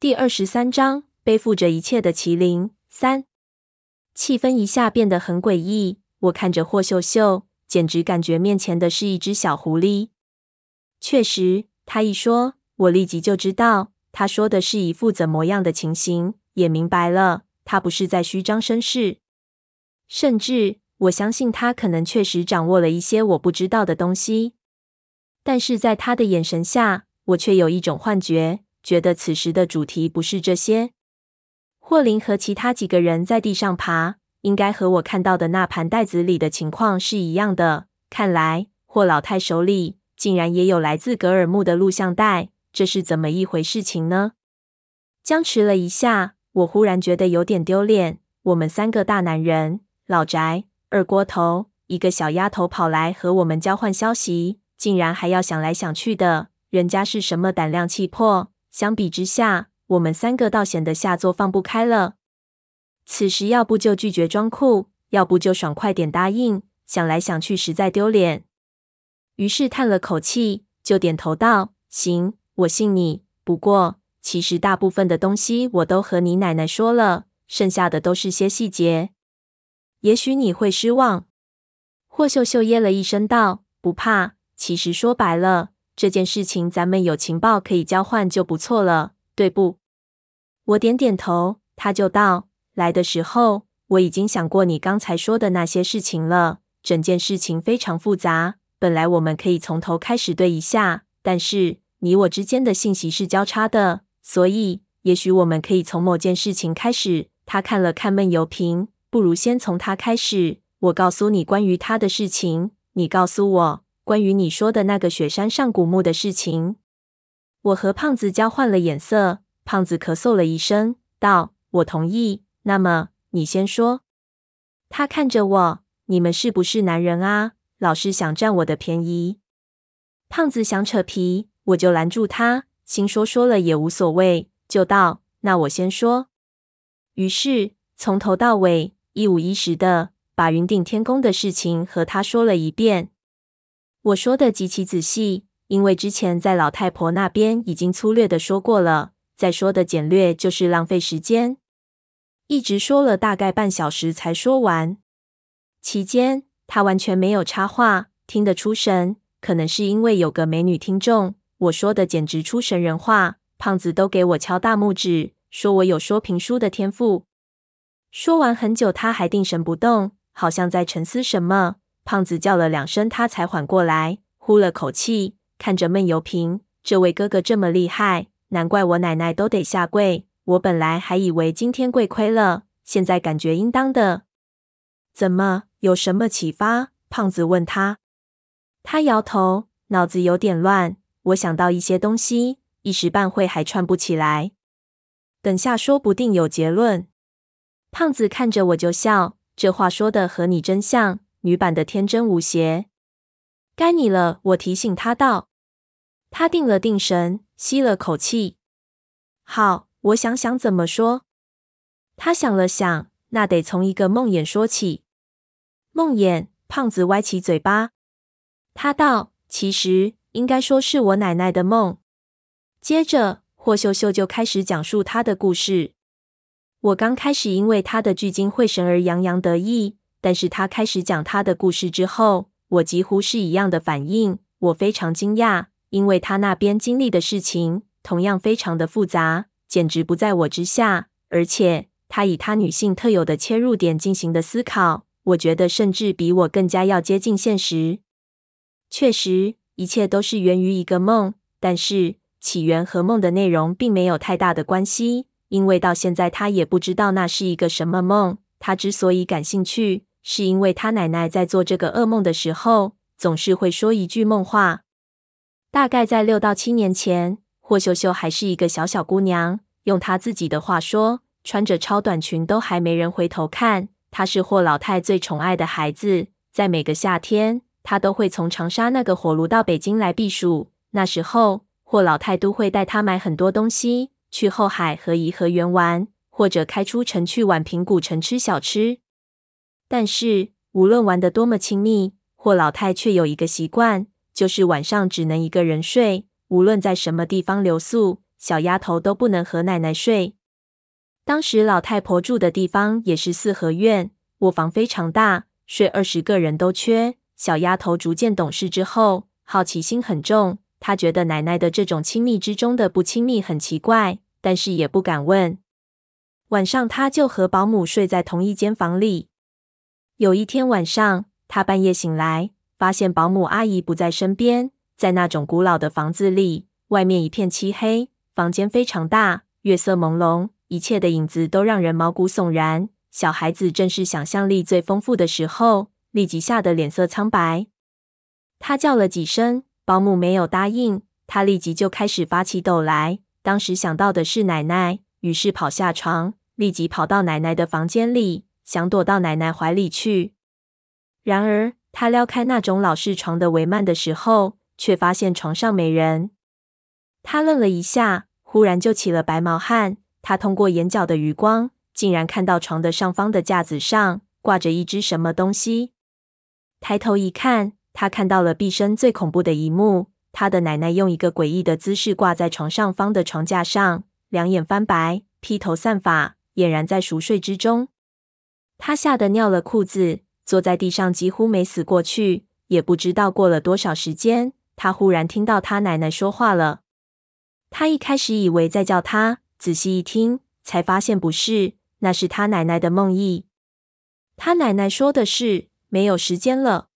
第二十三章，背负着一切的麒麟三。气氛一下变得很诡异。我看着霍秀秀，简直感觉面前的是一只小狐狸。确实，他一说，我立即就知道他说的是一副怎么样的情形，也明白了他不是在虚张声势。甚至，我相信他可能确实掌握了一些我不知道的东西。但是在他的眼神下，我却有一种幻觉，觉得此时的主题不是这些。霍林和其他几个人在地上爬，应该和我看到的那盘袋子里的情况是一样的。看来霍老太手里竟然也有来自格尔木的录像带，这是怎么一回事情呢？僵持了一下，我忽然觉得有点丢脸。我们三个大男人，老宅、二锅头，一个小丫头跑来和我们交换消息，竟然还要想来想去的，人家是什么胆量气魄？相比之下，我们三个倒显得下作放不开了。此时要不就拒绝装酷，要不就爽快点答应。想来想去，实在丢脸。于是叹了口气，就点头道：“行，我信你。不过，其实大部分的东西我都和你奶奶说了，剩下的都是些细节。也许你会失望。”霍秀秀噎了一声道：“不怕。其实说白了，这件事情咱们有情报可以交换就不错了，对不？”我点点头，他就道：“来的时候，我已经想过你刚才说的那些事情了。整件事情非常复杂，本来我们可以从头开始对一下，但是你我之间的信息是交叉的，所以也许我们可以从某件事情开始。”他看了看闷油瓶，不如先从他开始。我告诉你关于他的事情，你告诉我关于你说的那个雪山上古墓的事情。我和胖子交换了眼色。胖子咳嗽了一声，道：“我同意。那么你先说。”他看着我：“你们是不是男人啊？老是想占我的便宜。”胖子想扯皮，我就拦住他，心说说了也无所谓，就道：“那我先说。”于是从头到尾一五一十的把云顶天宫的事情和他说了一遍。我说的极其仔细，因为之前在老太婆那边已经粗略的说过了。再说的简略就是浪费时间，一直说了大概半小时才说完。期间他完全没有插话，听得出神。可能是因为有个美女听众，我说的简直出神人话，胖子都给我敲大拇指，说我有说评书的天赋。说完很久，他还定神不动，好像在沉思什么。胖子叫了两声，他才缓过来，呼了口气，看着闷油瓶，这位哥哥这么厉害。难怪我奶奶都得下跪。我本来还以为今天跪亏了，现在感觉应当的。怎么？有什么启发？胖子问他。他摇头，脑子有点乱。我想到一些东西，一时半会还串不起来。等下说不定有结论。胖子看着我就笑，这话说的和你真像，女版的天真无邪。该你了，我提醒他道。他定了定神。吸了口气，好，我想想怎么说。他想了想，那得从一个梦魇说起。梦魇，胖子歪起嘴巴，他道：“其实应该说是我奶奶的梦。”接着，霍秀秀就开始讲述她的故事。我刚开始因为她的聚精会神而洋洋得意，但是他开始讲他的故事之后，我几乎是一样的反应。我非常惊讶。因为他那边经历的事情同样非常的复杂，简直不在我之下。而且他以他女性特有的切入点进行的思考，我觉得甚至比我更加要接近现实。确实，一切都是源于一个梦，但是起源和梦的内容并没有太大的关系，因为到现在他也不知道那是一个什么梦。他之所以感兴趣，是因为他奶奶在做这个噩梦的时候，总是会说一句梦话。大概在六到七年前，霍秀秀还是一个小小姑娘。用她自己的话说，穿着超短裙都还没人回头看。她是霍老太最宠爱的孩子，在每个夏天，她都会从长沙那个火炉到北京来避暑。那时候，霍老太都会带她买很多东西，去后海和颐和园玩，或者开出城去宛平古城吃小吃。但是，无论玩得多么亲密，霍老太却有一个习惯。就是晚上只能一个人睡，无论在什么地方留宿，小丫头都不能和奶奶睡。当时老太婆住的地方也是四合院，卧房非常大，睡二十个人都缺。小丫头逐渐懂事之后，好奇心很重，她觉得奶奶的这种亲密之中的不亲密很奇怪，但是也不敢问。晚上，她就和保姆睡在同一间房里。有一天晚上，他半夜醒来，发现保姆阿姨不在身边，在那种古老的房子里，外面一片漆黑，房间非常大，月色朦胧。一切的影子都让人毛骨悚然。小孩子正是想象力最丰富的时候，立即吓得脸色苍白。他叫了几声，保姆没有答应。他立即就开始发起抖来。当时想到的是奶奶，于是跑下床，立即跑到奶奶的房间里，想躲到奶奶怀里去。然而，他撩开那种老式床的帷幔的时候，却发现床上没人。他愣了一下，忽然就起了白毛汗。他通过眼角的余光，竟然看到床的上方的架子上挂着一只什么东西。抬头一看，他看到了毕生最恐怖的一幕：他的奶奶用一个诡异的姿势挂在床上方的床架上，两眼翻白，披头散发，俨然在熟睡之中。他吓得尿了裤子，坐在地上几乎没死过去。也不知道过了多少时间，他忽然听到他奶奶说话了。他一开始以为在叫他。仔细一听，才发现不是，那是他奶奶的梦呓。他奶奶说的是：“没有时间了。”